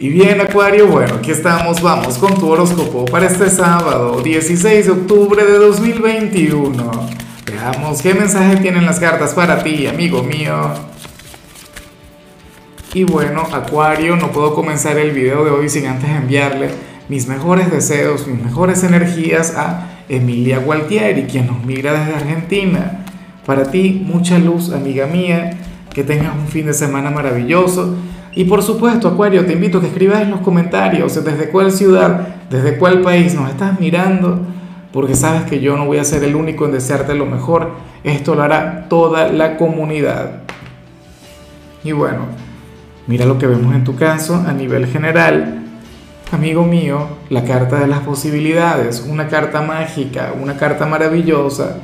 Y bien, Acuario, bueno, aquí estamos, vamos con tu horóscopo para este sábado, 16 de octubre de 2021. Veamos qué mensaje tienen las cartas para ti, amigo mío. Y bueno, Acuario, no puedo comenzar el video de hoy sin antes enviarle mis mejores deseos, mis mejores energías a Emilia Gualtieri, quien nos mira desde Argentina. Para ti, mucha luz, amiga mía, que tengas un fin de semana maravilloso y por supuesto, Acuario, te invito a que escribas en los comentarios desde cuál ciudad, desde cuál país nos estás mirando, porque sabes que yo no voy a ser el único en desearte lo mejor. Esto lo hará toda la comunidad. Y bueno, mira lo que vemos en tu caso a nivel general. Amigo mío, la carta de las posibilidades, una carta mágica, una carta maravillosa,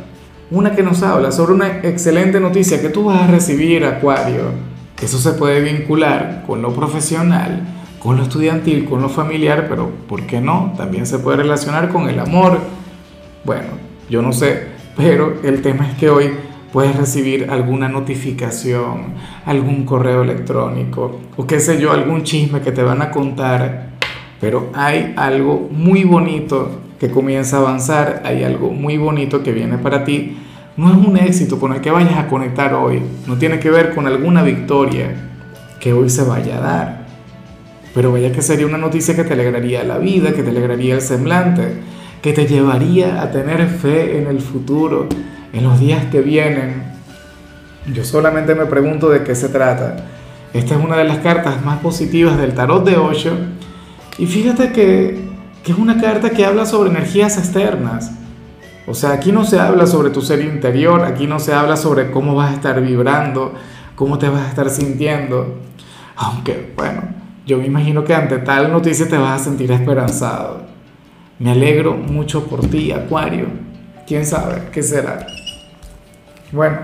una que nos habla sobre una excelente noticia que tú vas a recibir, Acuario eso se puede vincular con lo profesional, con lo estudiantil, con lo familiar, pero ¿por qué no? También se puede relacionar con el amor. Bueno, yo no sé, pero el tema es que hoy puedes recibir alguna notificación, algún correo electrónico o qué sé yo, algún chisme que te van a contar, pero hay algo muy bonito que comienza a avanzar, hay algo muy bonito que viene para ti no es un éxito con el que vayas a conectar hoy, no tiene que ver con alguna victoria que hoy se vaya a dar. Pero vaya que sería una noticia que te alegraría la vida, que te alegraría el semblante, que te llevaría a tener fe en el futuro, en los días que vienen. Yo solamente me pregunto de qué se trata. Esta es una de las cartas más positivas del tarot de Osho. Y fíjate que, que es una carta que habla sobre energías externas o sea, aquí no se habla sobre tu ser interior, aquí no se habla sobre cómo vas a estar vibrando, cómo te vas a estar sintiendo. Aunque, bueno, yo me imagino que ante tal noticia te vas a sentir esperanzado. Me alegro mucho por ti, Acuario. ¿Quién sabe qué será? Bueno,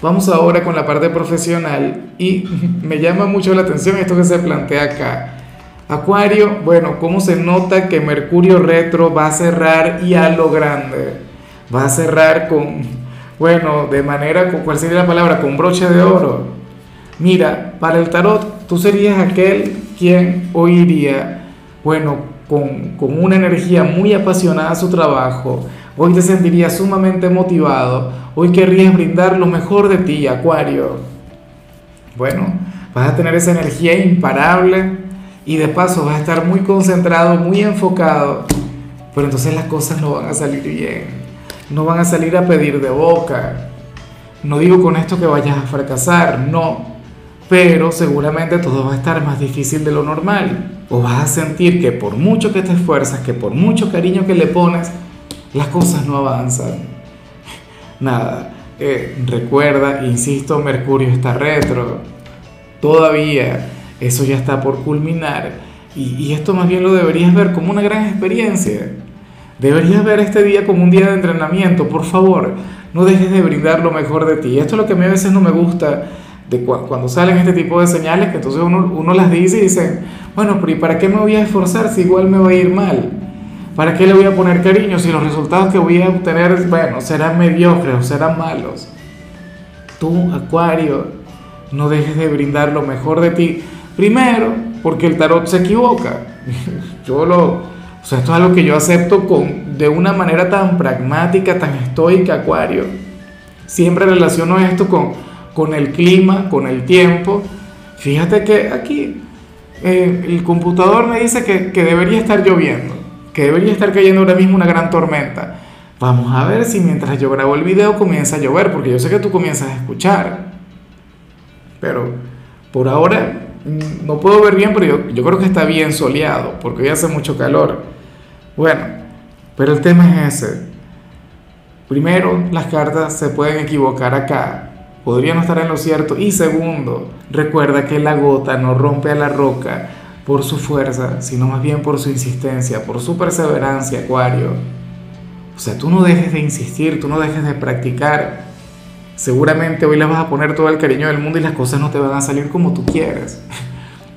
vamos ahora con la parte profesional y me llama mucho la atención esto que se plantea acá. Acuario, bueno, ¿cómo se nota que Mercurio retro va a cerrar y a lo grande? Va a cerrar con, bueno, de manera, ¿cuál sería la palabra? Con broche de oro. Mira, para el tarot, tú serías aquel quien oiría, bueno, con, con una energía muy apasionada a su trabajo. Hoy te sentirías sumamente motivado. Hoy querrías brindar lo mejor de ti, Acuario. Bueno, vas a tener esa energía imparable y de paso vas a estar muy concentrado, muy enfocado, pero entonces las cosas no van a salir bien, no van a salir a pedir de boca. No digo con esto que vayas a fracasar, no, pero seguramente todo va a estar más difícil de lo normal. O vas a sentir que por mucho que te esfuerzas, que por mucho cariño que le pones, las cosas no avanzan. Nada, eh, recuerda, insisto, Mercurio está retro. Todavía eso ya está por culminar y, esto más bien lo deberías ver como una gran experiencia. Deberías ver este día como un día de entrenamiento, por favor, no dejes de brindar lo mejor de ti. Esto es lo que a mí a veces no me gusta de cuando salen este tipo de señales, que entonces uno, uno las dice y dice, bueno, pero ¿y para qué me voy a esforzar si igual me va a ir mal? ¿Para qué le voy a poner cariño si los resultados que voy a obtener, bueno, serán mediocres o serán malos? Tú, Acuario, no dejes de brindar lo mejor de ti. Primero, porque el tarot se equivoca. Yo lo, o sea, esto es algo que yo acepto con, de una manera tan pragmática, tan estoica, Acuario. Siempre relaciono esto con, con el clima, con el tiempo. Fíjate que aquí eh, el computador me dice que, que debería estar lloviendo, que debería estar cayendo ahora mismo una gran tormenta. Vamos a ver si mientras yo grabo el video comienza a llover, porque yo sé que tú comienzas a escuchar. Pero por ahora no puedo ver bien, pero yo, creo que está bien soleado, porque hoy hace mucho calor. Bueno, pero el tema es ese. Primero, las cartas se pueden equivocar acá, podrían no estar en lo cierto. Y segundo, recuerda que la gota no rompe a la roca por su fuerza, sino más bien por su insistencia, por su perseverancia, Acuario. O sea, tú no dejes de insistir, tú no dejes de practicar. Seguramente hoy le vas a poner todo el cariño del mundo y las cosas no te van a salir como tú quieres.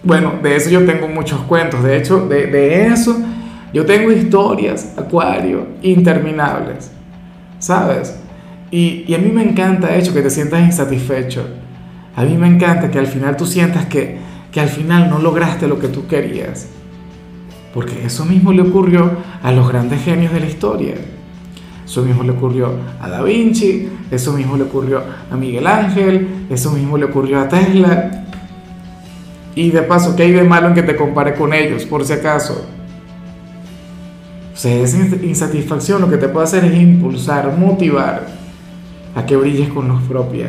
Bueno, de eso yo tengo muchos cuentos. De hecho, de, eso yo tengo historias, Acuario, interminables. ¿Sabes? Y, y, a mí me encanta, de hecho, que te sientas insatisfecho. A mí me encanta que al final tú sientas que, que al final no lograste lo que tú querías. Porque eso mismo le ocurrió a los grandes genios de la historia. Eso mismo le ocurrió a Da Vinci, eso mismo le ocurrió a Miguel Ángel, eso mismo le ocurrió a Tesla. Y de paso, ¿qué hay de malo en que te compare con ellos, por si acaso? O sea, esa insatisfacción lo que te puede hacer es impulsar, motivar a que brilles con luz propia.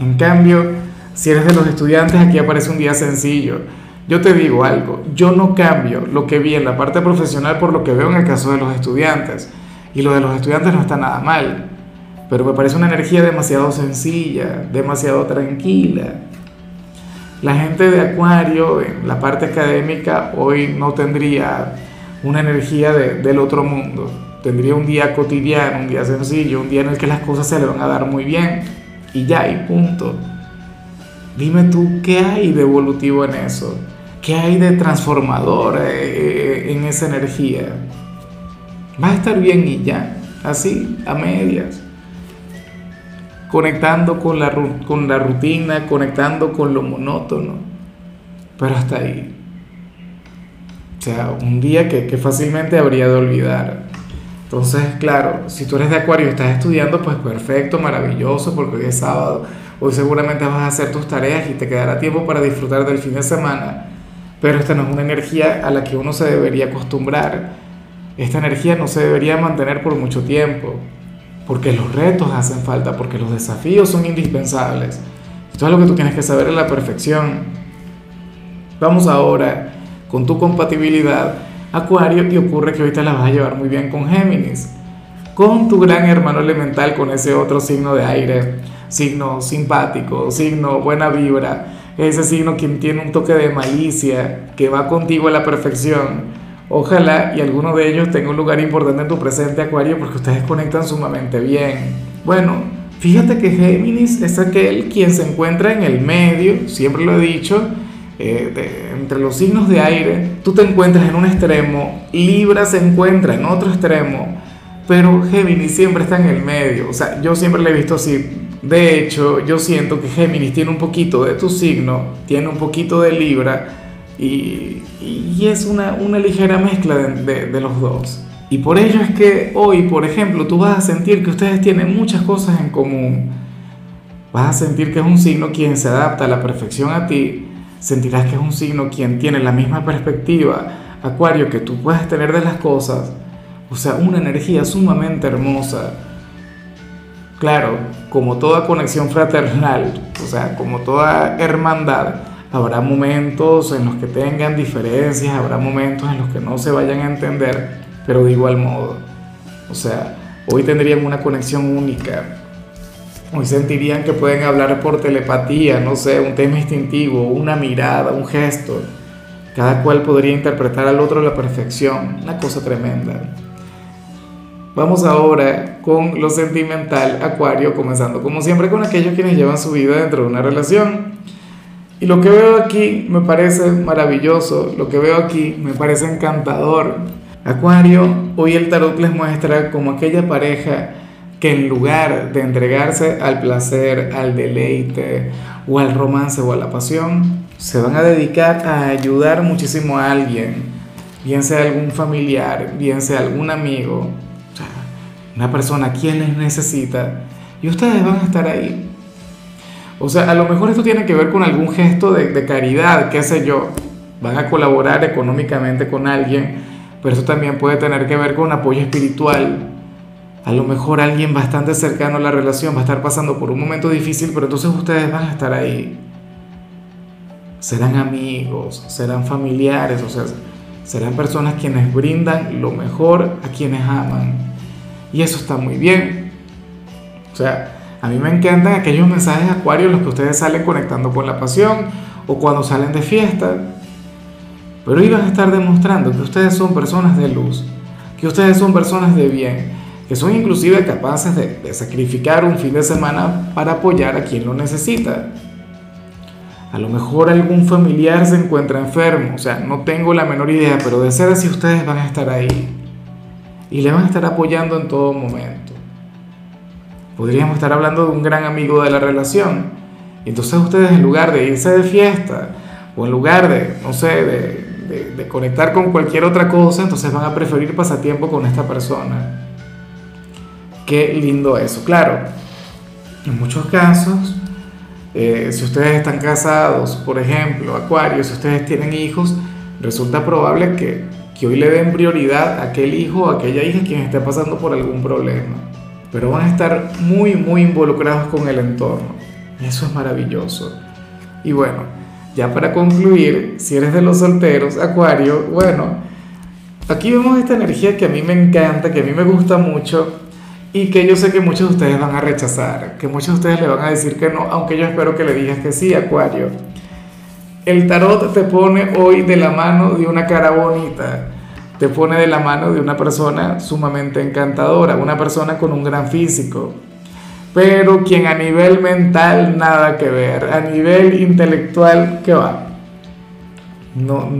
En cambio, si eres de los estudiantes, aquí aparece un día sencillo. Yo te digo algo, yo no cambio lo que vi en la parte profesional por lo que veo en el caso de los estudiantes. Y lo de los estudiantes no está nada mal, pero me parece una energía demasiado sencilla, demasiado tranquila. La gente de Acuario en la parte académica hoy no tendría una energía del otro mundo. Tendría un día cotidiano, un día sencillo, un día en el que las cosas se le van a dar muy bien. Y ya, y punto. Dime tú, ¿qué hay de evolutivo en eso? ¿Qué hay de transformador eh, eh, en esa energía? Va a estar bien y ya, así, a medias. Conectando con la, con la rutina, conectando con lo monótono, pero hasta ahí. O sea, un día que, que fácilmente habría de olvidar. Entonces, claro, si tú eres de Acuario y estás estudiando, pues perfecto, maravilloso, porque hoy es sábado, hoy seguramente vas a hacer tus tareas y te quedará tiempo para disfrutar del fin de semana. Pero esta no es una energía a la que uno se debería acostumbrar. Esta energía no se debería mantener por mucho tiempo, porque los retos hacen falta, porque los desafíos son indispensables. Esto es lo que tú tienes que saber en la perfección. Vamos ahora con tu compatibilidad Acuario y ocurre que ahorita la vas a llevar muy bien con Géminis, con tu gran hermano elemental, con ese otro signo de aire, signo simpático, signo buena vibra, ese signo quien tiene un toque de malicia, que va contigo a la perfección. Ojalá y alguno de ellos tenga un lugar importante en tu presente Acuario porque ustedes conectan sumamente bien. Bueno, fíjate que Géminis es aquel quien se encuentra en el medio, siempre lo he dicho, eh, entre los signos de aire, tú te encuentras en un extremo, Libra se encuentra en otro extremo, pero Géminis siempre está en el medio. O sea, yo siempre le he visto así. De hecho, yo siento que Géminis tiene un poquito de tu signo, tiene un poquito de Libra y, es una, una, ligera mezcla de, de los dos. Y por ello es que hoy, por ejemplo, tú vas a sentir que ustedes tienen muchas cosas en común. Vas a sentir que es un signo quien se adapta a la perfección a ti sentirás que es un signo quien tiene la misma perspectiva, Acuario, que tú puedes tener de las cosas. O sea, una energía sumamente hermosa. Claro, como toda conexión fraternal, o sea, como toda hermandad, habrá momentos en los que tengan diferencias, habrá momentos en los que no se vayan a entender, pero de igual modo. O sea, hoy tendrían una conexión única, Hoy sentirían que pueden hablar por telepatía, no sé, un tema instintivo, una mirada, un gesto. Cada cual podría interpretar al otro a la perfección, una cosa tremenda. Vamos ahora con lo sentimental, Acuario, comenzando como siempre con aquellos quienes llevan su vida dentro de una relación. Y lo que veo aquí me parece maravilloso, lo que veo aquí me parece encantador. Acuario, hoy el tarot les muestra como aquella pareja que en lugar de entregarse al placer, al deleite o al romance o a la pasión, se van a dedicar a ayudar muchísimo a alguien, bien sea algún familiar, bien sea algún amigo, una persona quien les necesita, y ustedes van a estar ahí. O sea, a lo mejor esto tiene que ver con algún gesto de, de caridad, qué sé yo, van a colaborar económicamente con alguien, pero eso también puede tener que ver con apoyo espiritual, a lo mejor alguien bastante cercano a la relación va a estar pasando por un momento difícil, pero entonces ustedes van a estar ahí. Serán amigos, serán familiares, o sea, serán personas quienes brindan lo mejor a quienes aman. Y eso está muy bien. O sea, a mí me encantan aquellos mensajes acuarios en los que ustedes salen conectando con la pasión o cuando salen de fiesta. Pero hoy a estar demostrando que ustedes son personas de luz, que ustedes son personas de bien que son inclusive capaces de, sacrificar un fin de semana para apoyar a quien lo necesita. A lo mejor algún familiar se encuentra enfermo, o sea, no tengo la menor idea, pero de ser así ustedes van a estar ahí y le van a estar apoyando en todo momento. Podríamos estar hablando de un gran amigo de la relación entonces ustedes en lugar de irse de fiesta o en lugar de, no sé, de, de, conectar con cualquier otra cosa, entonces van a preferir pasar tiempo con esta persona. Qué lindo eso. Claro, en muchos casos, eh, si ustedes están casados, por ejemplo, Acuario, si ustedes tienen hijos, resulta probable que, que hoy le den prioridad a aquel hijo o aquella hija quien esté pasando por algún problema. Pero van a estar muy, muy involucrados con el entorno. Y eso es maravilloso. Y bueno, ya para concluir, si eres de los solteros, Acuario, bueno, aquí vemos esta energía que a mí me encanta, que a mí me gusta mucho y que yo sé que muchos de ustedes van a rechazar, que muchos de ustedes le van a decir que no, aunque yo espero que le digas que sí, Acuario. El tarot te pone hoy de la mano de una cara bonita, te pone de la mano de una persona sumamente encantadora, una persona con un gran físico, pero quien a nivel mental nada que ver, a nivel intelectual, ¿qué va? No,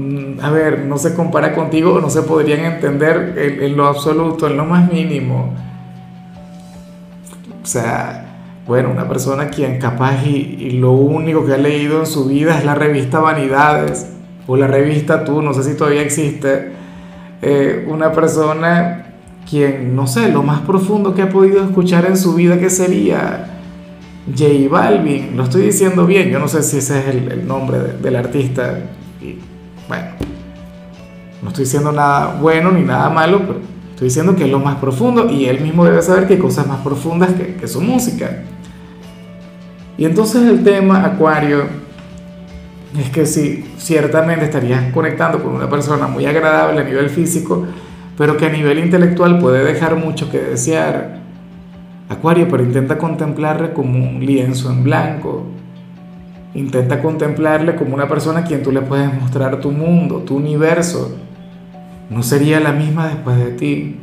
a ver, no se compara contigo, no se podrían entender en, lo absoluto, en lo más mínimo. O sea, bueno, una persona quien capaz y, lo único que ha leído en su vida es la revista Vanidades o la revista Tú, no sé si todavía existe. Eh, una persona quien, no sé, lo más profundo que ha podido escuchar en su vida, que sería J Balvin. Lo estoy diciendo bien, yo no sé si ese es el, nombre del artista. Y, bueno, no estoy diciendo nada bueno ni nada malo, pero estoy diciendo que es lo más profundo y él mismo debe saber que hay cosas más profundas que, que su música. Y entonces el tema, Acuario, es que sí, ciertamente estarías conectando con una persona muy agradable a nivel físico, pero que a nivel intelectual puede dejar mucho que desear. Acuario, pero intenta contemplarle como un lienzo en blanco. Intenta contemplarle como una persona a quien tú le puedes mostrar tu mundo, tu universo. No sería la misma después de ti.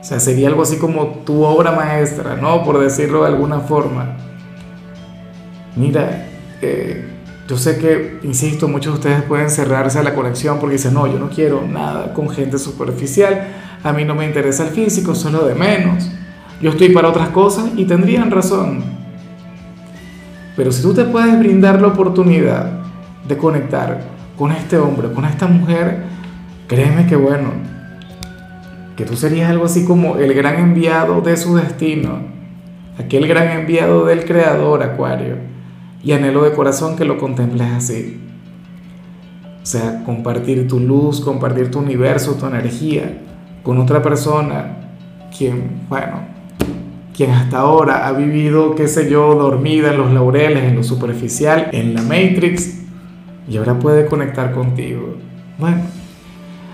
O sea, sería algo así como tu obra maestra, ¿no? Por decirlo de alguna forma. Mira, eh, yo sé que, insisto, muchos de ustedes pueden cerrarse a la conexión porque dicen, no, yo no quiero nada con gente superficial, a mí no me interesa el físico, solo de menos, yo estoy para otras cosas y tendrían razón. Pero si tú te puedes brindar la oportunidad de conectar con este hombre, con esta mujer, créeme que bueno, que tú serías algo así como el gran enviado de su destino, aquel gran enviado del Creador, Acuario y anhelo de corazón que lo contemples así. O sea, compartir tu luz, compartir tu universo, tu energía con otra persona quien, bueno, quien hasta ahora ha vivido, qué sé yo, dormida en los laureles, en lo superficial, en la Matrix, y ahora puede conectar contigo. Bueno,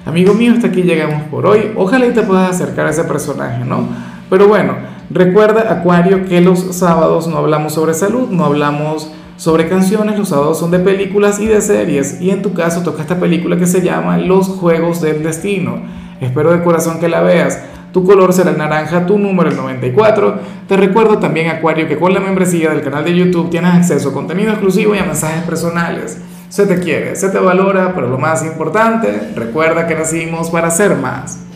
amigo mío, hasta aquí llegamos por hoy. Ojalá y te puedas acercar a ese personaje, ¿no? Pero bueno, recuerda, Acuario, que los sábados no hablamos sobre salud, no hablamos sobre canciones, los sábados son de películas y de series, y en tu caso toca esta película que se llama Los Juegos del Destino. Espero de corazón que la veas. Tu color será el naranja, tu número el 94. Te recuerdo también, Acuario, que con la membresía del canal de YouTube tienes acceso a contenido exclusivo y a mensajes personales. Se te quiere, se te valora, pero lo más importante, recuerda que nacimos para ser más.